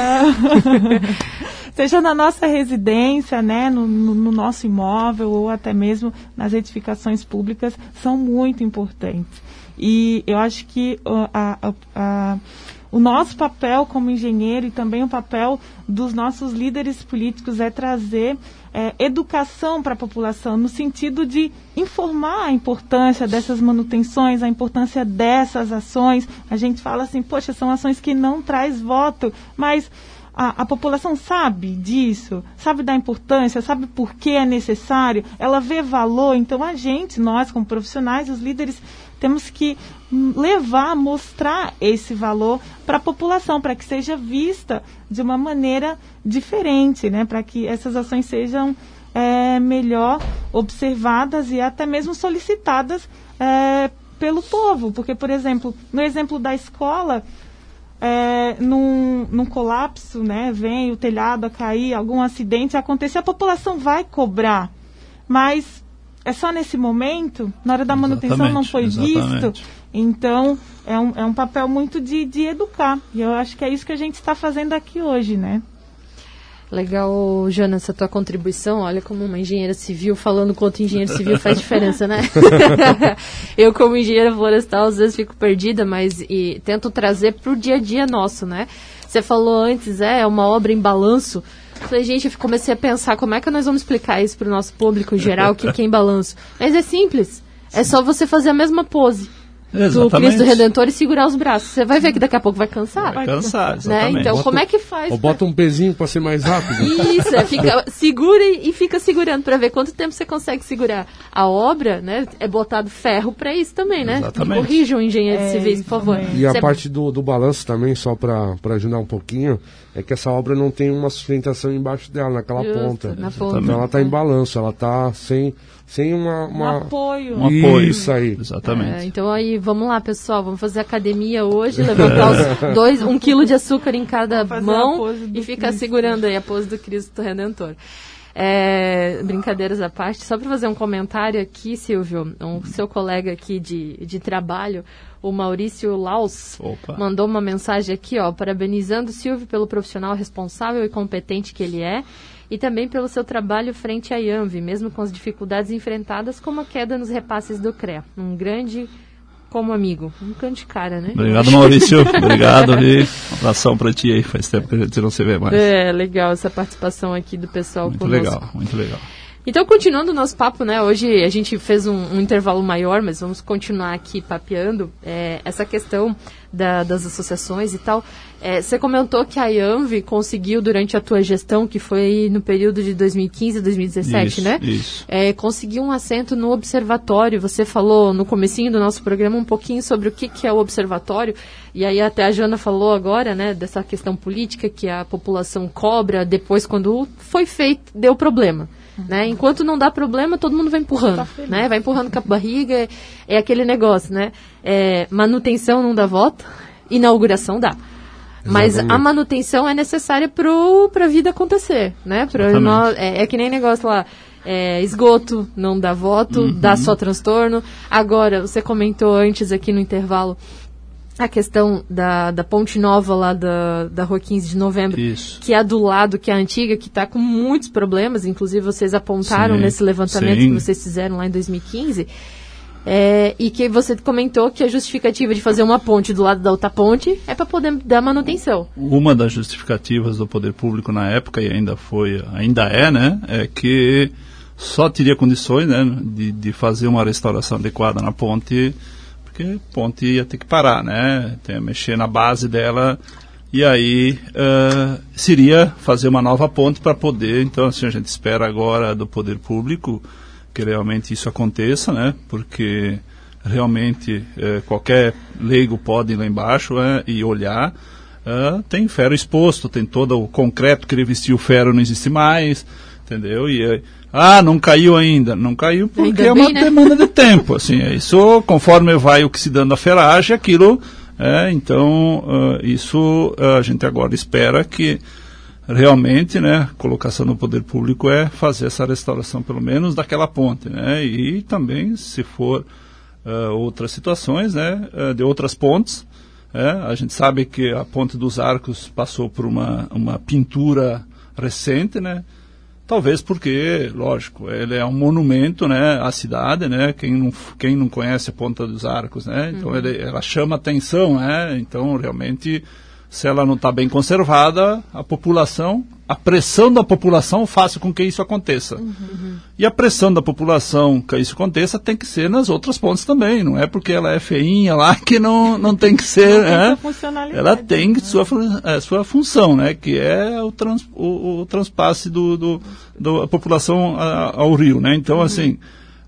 seja na nossa residência, né, no, no, no, nosso imóvel ou até mesmo nas edificações públicas, são muito importantes. E eu acho que a, a, a o nosso papel como engenheiro e também o papel dos nossos líderes políticos é trazer é, educação para a população, no sentido de informar a importância dessas manutenções, a importância dessas ações. A gente fala assim, poxa, são ações que não traz voto, mas a, a, população sabe disso, sabe da importância, sabe por que é necessário, ela vê valor. Então, a gente, nós como profissionais, os líderes, temos que levar, mostrar esse valor para a população, para que seja vista de uma maneira diferente, né? para que essas ações sejam é, melhor observadas e até mesmo solicitadas é, pelo povo. Porque, por exemplo, no exemplo da escola, é, num, num, colapso, né, vem o telhado a cair, algum acidente acontecer, a população vai cobrar. Mas é só nesse momento, na hora da manutenção exatamente, não foi exatamente. visto. Então, é um, é um papel muito de, de educar. E eu acho que é isso que a gente está fazendo aqui hoje, né? Legal, Jonas, essa tua contribuição. Olha como uma engenheira civil falando outro engenheiro civil faz diferença, né? eu, como engenheira florestal, às vezes fico perdida, mas e, tento trazer para o dia a dia nosso, né? Você falou antes, é, é uma obra em balanço. Falei, gente, eu comecei a pensar como é que nós vamos explicar isso para o nosso público geral, o que, que é em balanço. Mas é simples. É só você fazer a mesma pose do Cristo Redentor e segurar os braços. Você vai ver que daqui a pouco vai cansar. Vai cansar, né? exatamente. Né? Então, bota, como é que faz? Ou bota um pezinho para ser mais rápido. Isso, é, fica, segura e fica segurando para ver quanto tempo você consegue segurar. A obra, né, é botado ferro para isso também, né? Exatamente. Corrijam, engenheiro é, civis, por favor. E a parte do, do balanço também, só para ajudar um pouquinho, é que essa obra não tem uma sustentação embaixo dela, naquela Justo, ponta. Na ponta. Então ela está em balanço, ela está sem sem uma, uma... Um apoio. Um apoio. Isso aí. Exatamente. É, então aí, vamos lá, pessoal, vamos fazer academia hoje, levantar os dois, um quilo de açúcar em cada mão e ficar Cristo. segurando aí a pose do Cristo Redentor. É, brincadeiras à parte, só para fazer um comentário aqui, Silvio, um seu colega aqui de, de trabalho, o Maurício Laus, Opa. mandou uma mensagem aqui, ó, parabenizando o Silvio pelo profissional responsável e competente que ele é e também pelo seu trabalho frente à IANV, mesmo com as dificuldades enfrentadas, como a queda nos repasses do CREA. Um grande como amigo. Um grande cara, né? Obrigado, Maurício. Obrigado e um abração para ti aí. Faz tempo que a gente não se vê mais. É, legal essa participação aqui do pessoal Muito conosco. legal, muito legal. Então, continuando o nosso papo, né? Hoje a gente fez um, um intervalo maior, mas vamos continuar aqui papeando é, essa questão da, das associações e tal. É, você comentou que a IANV conseguiu, durante a tua gestão, que foi no período de 2015 a 2017, isso, né? Isso. É, conseguiu um assento no observatório. Você falou no comecinho do nosso programa um pouquinho sobre o que, que é o observatório. E aí até a Jana falou agora, né, dessa questão política que a população cobra depois quando foi feito, deu problema. Né? Enquanto não dá problema, todo mundo vai empurrando, tá né? Vai empurrando com a barriga, é, é aquele negócio, né? É, manutenção não dá voto, inauguração dá. Mas Exatamente. a manutenção é necessária para a vida acontecer, né? Pra nós, é, é que nem negócio lá. é, esgoto não dá voto, Uhum. dá só transtorno. Agora, você comentou antes aqui no intervalo a questão da, da ponte nova lá da, da Rua 15 de novembro, Isso. que é a do lado, que é a antiga, que está com muitos problemas, inclusive vocês apontaram Sim, nesse levantamento sim. que vocês fizeram lá em 2015. É, e que você comentou que a justificativa de fazer uma ponte do lado da outra ponte é para poder dar manutenção. Uma das justificativas do poder público na época, e ainda foi, ainda é, né, é que só teria condições né, de, de fazer uma restauração adequada na ponte, porque ponte ia ter que parar, né, tem mexer na base dela, e aí eh, seria fazer uma nova ponte para poder, então assim, a gente espera agora do poder público que realmente isso aconteça, né, porque realmente eh, qualquer leigo pode ir lá embaixo eh, e olhar, ah, tem ferro exposto, tem todo o concreto que revestiu o ferro não existe mais, entendeu? E ah, não caiu ainda, não caiu porque é uma bem, né? demanda de tempo, assim, é isso. Conforme vai oxidando a ferragem, aquilo, é, então ah, isso ah, a gente agora espera que realmente, né, a colocação no poder público é fazer essa restauração pelo menos daquela ponte, né, e também se for ah, outras situações, né, de outras pontes, é, a gente sabe que a ponte dos Arcos passou por uma, uma pintura recente, né, talvez porque, lógico, ele é um monumento, né, à cidade, né, quem não, quem não conhece a Ponta dos Arcos, né, então ele, ela chama atenção, né, então realmente se ela não está bem conservada, a população, a pressão da população faz com que isso aconteça. E a pressão da população que isso aconteça tem que ser nas outras pontes também, não é porque ela é feinha lá que não, não tem que ser. Não tem né? Ela tem né? sua, é, sua função, né? que é o, trans, o, o transpasse do, do, da população a- ao rio. Né? Então, assim,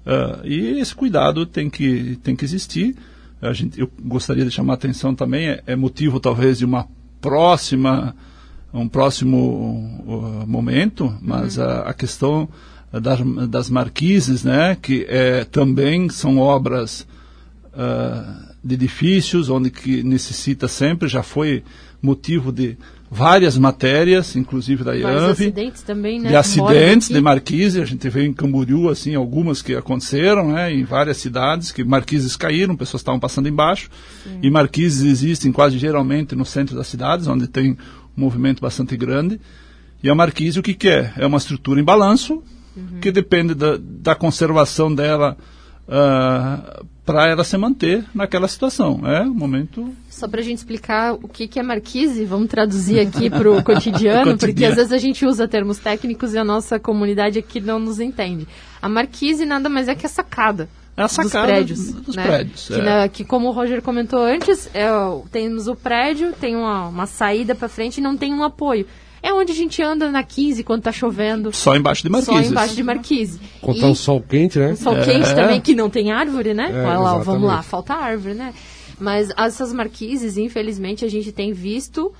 ah, e esse cuidado tem que, tem que existir. A gente, eu gostaria de chamar a atenção também, é, é motivo talvez de uma próxima, um próximo uh, momento, mas a, a questão das, das marquises, né, que é, também são obras ah, de edifícios, onde que necessita sempre, já foi motivo de várias matérias, inclusive da IANV, acidentes também, né? de acidentes de marquise, a gente vê em Camboriú, assim, algumas que aconteceram, né, em várias cidades, que marquises caíram, pessoas estavam passando embaixo, e marquises existem quase geralmente no centro das cidades, onde tem um movimento bastante grande, e a marquise o que, que é? É uma estrutura em balanço, que depende da, da conservação dela para ela se manter naquela situação. É um momento Só para a gente explicar o que, que é marquise, vamos traduzir aqui para o cotidiano, porque às vezes a gente usa termos técnicos e a nossa comunidade aqui não nos entende. A marquise nada mais é que a sacada. É a dos sacada prédios. dos né? prédios, Que, é. na- que, como o Roger comentou antes, é, o- temos o prédio, tem uma, uma saída para frente e não tem um apoio. É onde a gente anda na 15 quando tá chovendo. só embaixo de Só marquises. embaixo de marquise. Quando E- tá um sol quente, né? um sol É. quente também, que não tem árvore, né? É, Olha lá, vamos lá, falta árvore, né? Mas essas marquises, infelizmente, a gente tem visto.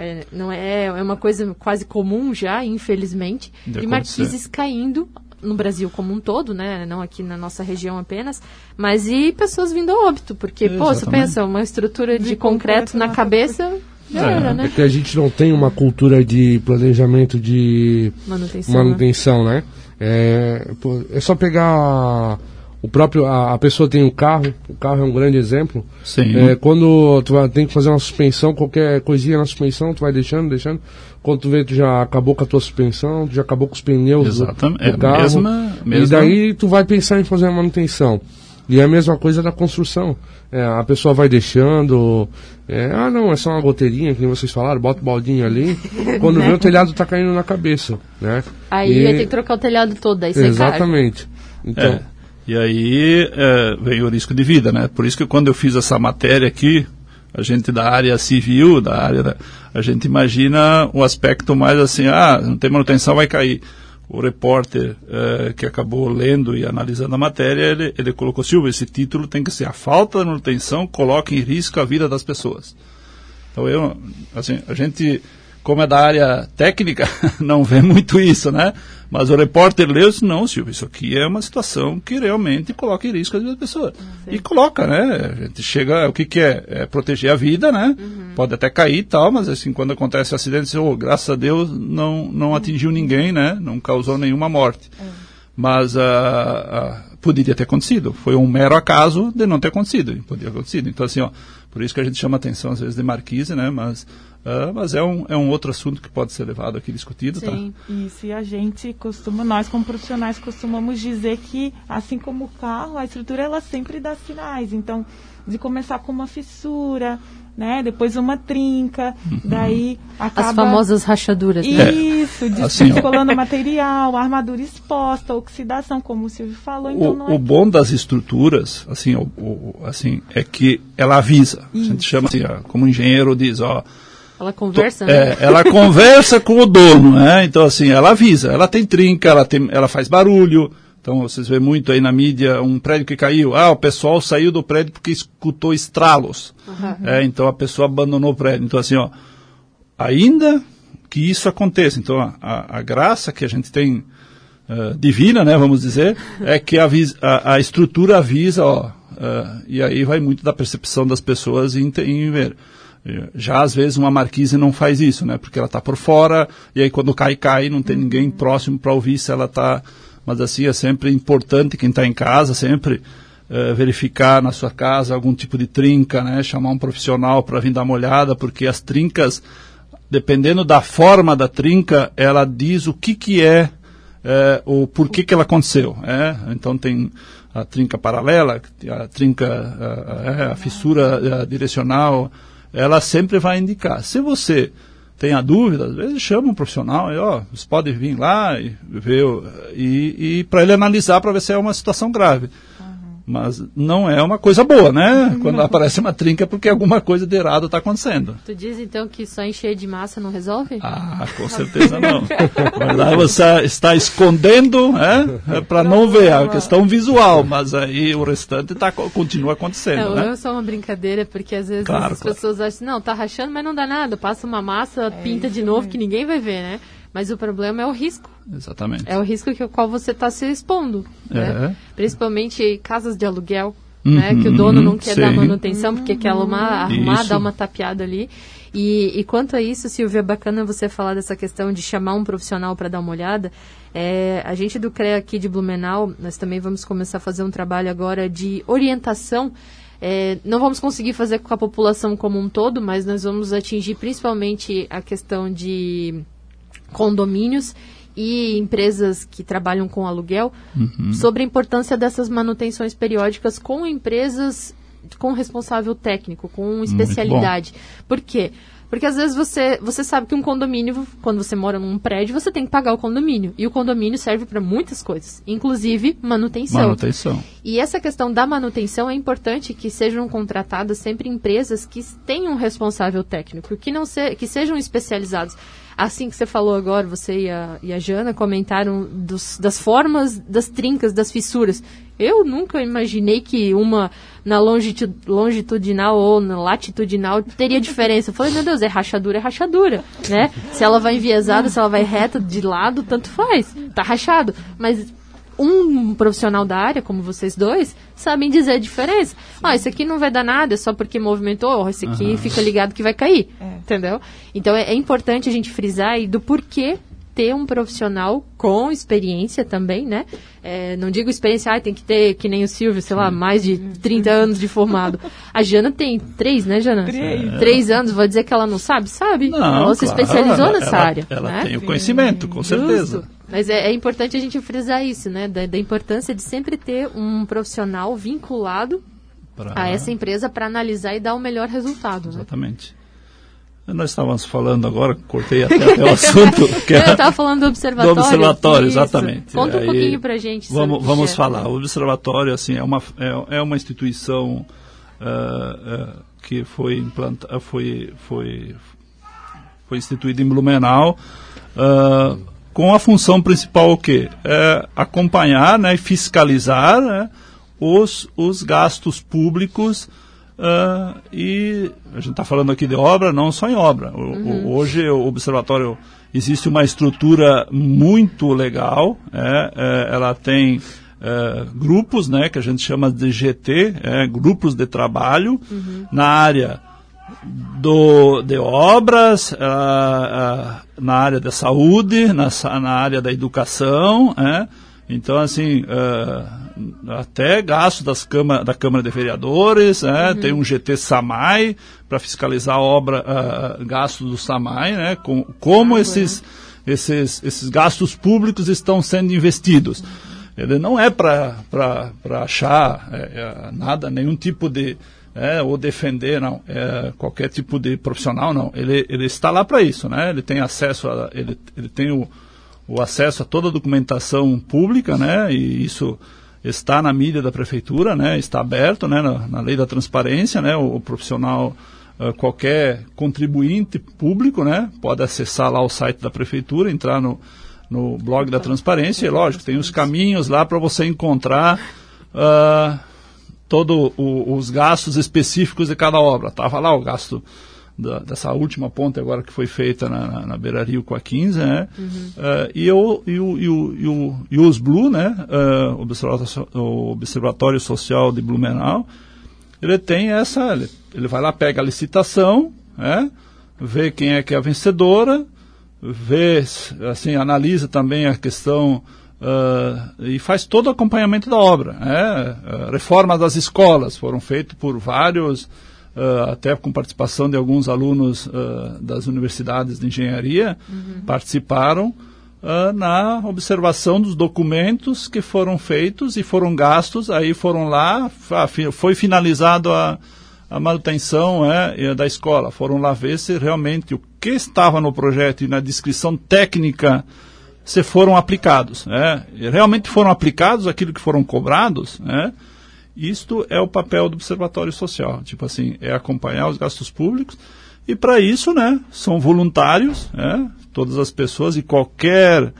é, não é, é uma coisa quase comum já, infelizmente, De de, acontecer. marquises caindo no Brasil como um todo, né? Não aqui na nossa região apenas, mas e pessoas vindo a óbito, porque, pô, você Exatamente. pensa, uma estrutura de, De concreto concreto na cabeça, já É, era, É né? que a gente não tem uma cultura de planejamento de Manutenção. né? manutenção, né? É, pô, é só pegar o próprio a, a pessoa tem um carro, o carro é um grande exemplo. Sim. É, quando tu vai, tem que fazer uma suspensão, qualquer coisinha na suspensão, tu vai deixando, deixando. Quando tu vê, tu já acabou com a tua suspensão, tu já acabou com os pneus do- Exatamente. do, É, carro. mesma- E mesma- daí tu vai pensar em fazer a manutenção. E é a mesma coisa da construção. É, a pessoa vai deixando. é, ah, não, é só uma goteirinha, que nem vocês falaram, bota o baldinho ali. Quando vê, o telhado tá caindo na cabeça. Né? Aí E- ia ter que trocar o telhado todo, aí você cai. Exatamente. Então, É. E aí é, vem o risco de vida, né? Por isso que quando eu fiz essa matéria aqui, a gente da área civil, da área da, a gente imagina o aspecto mais assim, ah, não tem manutenção, vai cair. O repórter é, que acabou lendo e analisando a matéria, ele, ele colocou, Silvio, esse título tem que ser a falta de manutenção coloca em risco a vida das pessoas. Então eu, assim, a gente como é da área técnica, não vê muito isso, né? Mas o repórter leu e não, Silvio, isso aqui é uma situação que realmente coloca em risco as pessoas. Sim. E coloca, né? A gente chega, o que, que é? É proteger a vida, né? Uhum. Pode até cair e tal, mas assim, quando acontece acidente, oh, graças a Deus não, não atingiu ninguém, né? Não causou nenhuma morte. Uhum. Mas uh, uh, poderia ter acontecido. Foi um mero acaso de não ter acontecido. Poderia ter acontecido. Então, assim, ó, por isso que a gente chama atenção às vezes de marquise, né? Mas Uh, mas é um, é um outro assunto que pode ser levado aqui discutido? Sim, tá? isso. E a gente costuma, nós como profissionais costumamos dizer que, assim como o carro, a estrutura ela sempre dá sinais. Então, de começar com uma fissura, né? Depois uma trinca, uhum. daí acaba... As famosas rachaduras, né? Isso, é. descolando assim, material, armadura exposta, oxidação, como o Silvio falou. Então o, é o bom das estruturas, assim, o, o, assim, é que ela avisa. Isso. A gente chama assim, como engenheiro diz, ó ela conversa, né? É, ela conversa com o dono, né? Então, assim, ela avisa. Ela tem trinca, ela, tem, ela faz barulho. Então, vocês vêem muito aí na mídia um prédio que caiu. Ah, o pessoal saiu do prédio porque escutou estralos. Uhum. É, então, a pessoa abandonou o prédio. Então, assim, ó, ainda que isso aconteça. Então, a, a graça que a gente tem uh, divina, né, vamos dizer, é que a, a, a estrutura avisa, ó, uh, e aí vai muito da percepção das pessoas em, em ver. Já às vezes uma marquise não faz isso, né? Porque ela está por fora e aí quando cai, cai, não tem ninguém próximo para ouvir se ela está. Mas assim é sempre importante quem está em casa sempre uh, verificar na sua casa algum tipo de trinca, né? Chamar um profissional para vir dar uma olhada, porque as trincas, dependendo da forma da trinca, ela diz o que que é é, o porquê que ela aconteceu. É? Então tem a trinca paralela, a trinca, a, a, a fissura a direcional, ela sempre vai indicar. Se você tem a dúvida, às vezes chama um profissional, e, ó, você pode vir lá e ver, e, e para ele analisar para ver se é uma situação grave. Mas não é uma coisa boa, né? Quando aparece uma trinca é porque alguma coisa de errado está acontecendo. Tu diz então que só encher de massa não resolve? Ah, com certeza não. Mas você está escondendo é, é para não ver a questão visual, mas aí o restante tá, continua acontecendo. Não, né? é só uma brincadeira, porque às vezes claro, as claro. pessoas acham, não, tá rachando, mas não dá nada. Passa uma massa, é pinta de novo que ninguém vai ver, né? Mas o problema é o risco. Exatamente. É o risco que o qual você está se expondo. Né? É. Né? Principalmente casas de aluguel, uhum, né? Que o dono não quer sim. dar manutenção porque quer arrumar, arrumar dar uma tapeada ali. E, e, quanto a isso, Silvia, é bacana você falar dessa questão de chamar um profissional para dar uma olhada. É, a gente do CREA aqui de Blumenau, nós também vamos começar a fazer um trabalho agora de orientação é, não vamos conseguir fazer com a população como um todo, mas nós vamos atingir principalmente a questão de condomínios e empresas que trabalham com aluguel uhum. sobre a importância dessas manutenções periódicas com empresas com responsável técnico, com especialidade. Por quê? Porque às vezes você, você sabe que um condomínio, quando você mora num prédio, você tem que pagar o condomínio. E o condomínio serve para muitas coisas, inclusive manutenção. Manutenção. E essa questão da manutenção é importante que sejam contratadas sempre empresas que tenham um responsável técnico, que não se, que sejam especializados assim que você falou agora, você e a, e a Jana comentaram dos, das formas das trincas, das fissuras. Eu nunca imaginei que uma na longitudinal ou na latitudinal teria diferença. Eu falei, meu Deus, é rachadura, é rachadura, né? Se ela vai enviesada, se ela vai reta de lado, tanto faz. Tá rachado. Mas um profissional da área, como vocês dois, sabem dizer a diferença. Ah, esse aqui não vai dar nada, é só porque movimentou, esse aqui uhum. fica ligado que vai cair. É. Entendeu? Então é, é, importante a gente frisar e do porquê ter um profissional com experiência também, né? É, não digo experiência, ah, tem que ter, que nem o Silvio, sei lá, mais de 30 anos de formado. A Jana tem três, né, Jana? Três. Três anos, vou dizer que ela não sabe? Sabe. Não, ela se claro, especializou ela, nessa ela, área. Ela né? tem o conhecimento, com certeza. Justo. Mas é, é, importante a gente frisar isso, né? Da, da importância de sempre ter um profissional vinculado pra... a essa empresa para analisar e dar o melhor resultado. Né? Exatamente. Né? Nós estávamos falando agora, cortei até, até o assunto. Que Eu estava falando do observatório. Do observatório, isso. exatamente. Conta um pouquinho para a gente. Vamos, vamos falar. O observatório assim, é, uma, é, é uma instituição uh, uh, que foi, implanta, foi, foi, foi instituída em Blumenau. Uh, com a função principal o quê? É acompanhar né, e fiscalizar né, os, os gastos públicos Uh, e a gente está falando aqui de obra, não só em obra. O, Uhum. o, hoje o observatório existe uma estrutura muito legal. é, é, ela tem é, grupos, né, que a gente chama de GT, é, grupos de trabalho na área do, de obras, ah, ah, na área da saúde, na, na área da educação, é. Então, assim, ah, até gasto das câmara, da Câmara de Vereadores, é, tem um GT SAMAI para fiscalizar a obra, ah, gastos do SAMAI, né, com, como esses, esses, esses gastos públicos estão sendo investidos. Ele não é para achar é, é, nada, nenhum tipo de. É, ou defender, não. É, qualquer tipo de profissional, não. Ele, ele está lá para isso, né? Ele tem acesso a. Ele, ele tem o, o acesso a toda a documentação pública, né? E isso está na mídia da prefeitura, né? Está aberto, né? Na, na lei da transparência, né? O, o profissional, eh, qualquer contribuinte público, né? Pode acessar lá o site da prefeitura, entrar no, no blog da transparência e, lógico, tem os caminhos lá para você encontrar ah, todos os gastos específicos de cada obra. Estava lá o gasto da- dessa última ponte agora que foi feita na, na, na Beira Rio com a 15, né? Ah, e, o, e, o, e, o, e, o, e os Blue, né? Ah, o Observatório, o Observatório Social de Blumenau, ele tem essa, ele, ele vai lá, pega a licitação, né? vê quem é que é a vencedora, vê, assim, analisa também a questão ah, e faz todo o acompanhamento da obra. Né? Ah, reforma das escolas foram feitas por vários, ah, até com participação de alguns alunos ah, das universidades de engenharia, participaram ah, na observação dos documentos que foram feitos e foram gastos, aí foram lá, foi finalizado a, a manutenção é, da escola. Foram lá ver se realmente o que estava no projeto e na descrição técnica se foram aplicados. E realmente foram aplicados aquilo que foram cobrados. Né? Isto é o papel do Observatório Social. Tipo assim, é acompanhar os gastos públicos. E para isso, né, são voluntários, né, todas as pessoas e qualquer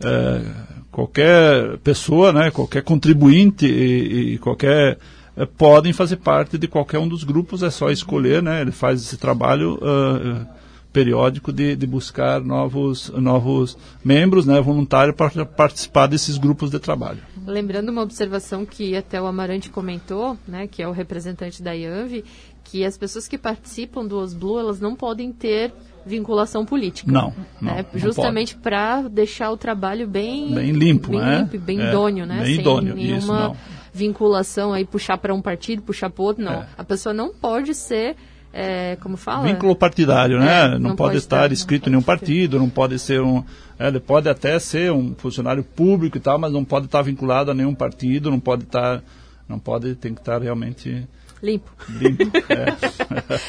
eh, qualquer pessoa, né, qualquer contribuinte e, e qualquer eh, podem fazer parte de qualquer um dos grupos. É só escolher, né, ele faz esse trabalho ah, periódico de, de buscar novos novos membros, né, voluntários para participar desses grupos de trabalho. Lembrando uma observação que até o Amarante comentou, né, que é o representante da IANV, que as pessoas que participam do OSBLU, elas não podem ter vinculação política. Não, não, né, não justamente para deixar o trabalho bem Bem limpo, bem, né? limpo bem É, idôneo, né? bem Sem idôneo, nenhuma isso, não. vinculação aí puxar para um partido, puxar para outro, não. É. A pessoa não pode ser, é, como fala, Vínculo partidário, né? É, não, não pode, estar estar- inscrito em nenhum partido, não pode ser um. é, ele pode até ser um funcionário público e tal, mas não pode estar vinculado a nenhum partido, não pode estar. Não pode, tem que estar realmente limpo. limpo. é.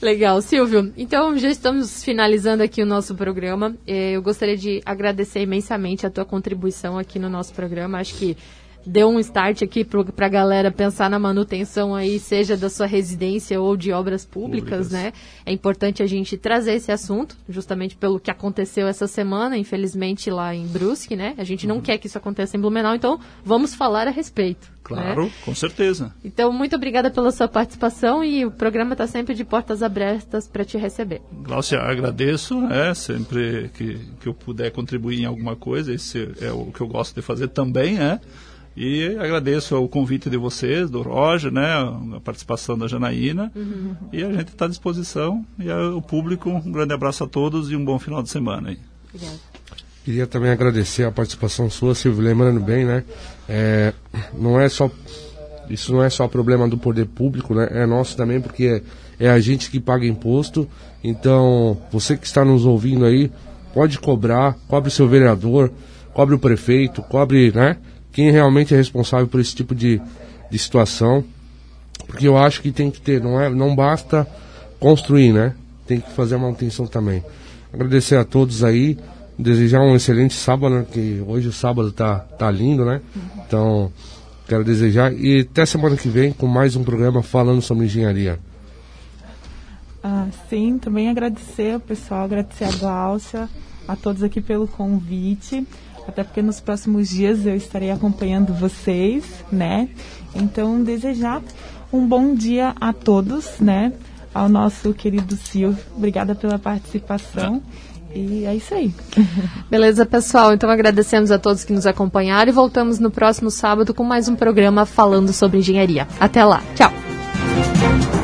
Legal, Silvio. Então já estamos finalizando aqui o nosso programa. Eh, Eu gostaria de agradecer imensamente a tua contribuição aqui no nosso programa. Acho que deu um start aqui para a galera pensar na manutenção aí, seja da sua residência ou de obras públicas, Públicas. né? É importante a gente trazer esse assunto, justamente pelo que aconteceu essa semana, infelizmente lá em Brusque, né? A gente não quer que isso aconteça em Blumenau, então vamos falar a respeito. né? Claro, com certeza. Então, muito obrigada pela sua participação e o programa está sempre de portas abertas para te receber. Glaucia, agradeço, é, sempre que, que eu puder contribuir em alguma coisa, esse é o que eu gosto de fazer também, é. E agradeço o convite de vocês, do Roger, né, a participação da Janaína. E a gente está à disposição. E o público, um grande abraço a todos e um bom final de semana. Aí. Obrigada. Queria também agradecer a participação sua, Silvio, lembrando bem, né? É, não é só isso não é só problema do poder público, né? É nosso também porque é a gente que paga imposto. Então, você que está nos ouvindo aí, pode cobrar, cobre seu vereador, cobre o prefeito, cobre, né? Quem realmente é responsável por esse tipo de, de situação. Porque eu acho que tem que ter, não é, não basta construir, né? Tem que fazer a manutenção também. Agradecer a todos aí, desejar um excelente sábado, né? que hoje o sábado tá, tá lindo, né? Então, quero desejar e até semana que vem com mais um programa falando sobre engenharia. Ah, sim, também agradecer ao pessoal, agradecer a Gláucia, a todos aqui pelo convite, até porque nos próximos dias eu estarei acompanhando vocês, né? Então, desejar Um bom dia a todos, né? Ao nosso querido Silvio, obrigada pela participação. E é isso aí. Beleza, pessoal. Então agradecemos a todos que nos acompanharam e voltamos no próximo sábado com mais um programa falando sobre engenharia. Até lá. Tchau.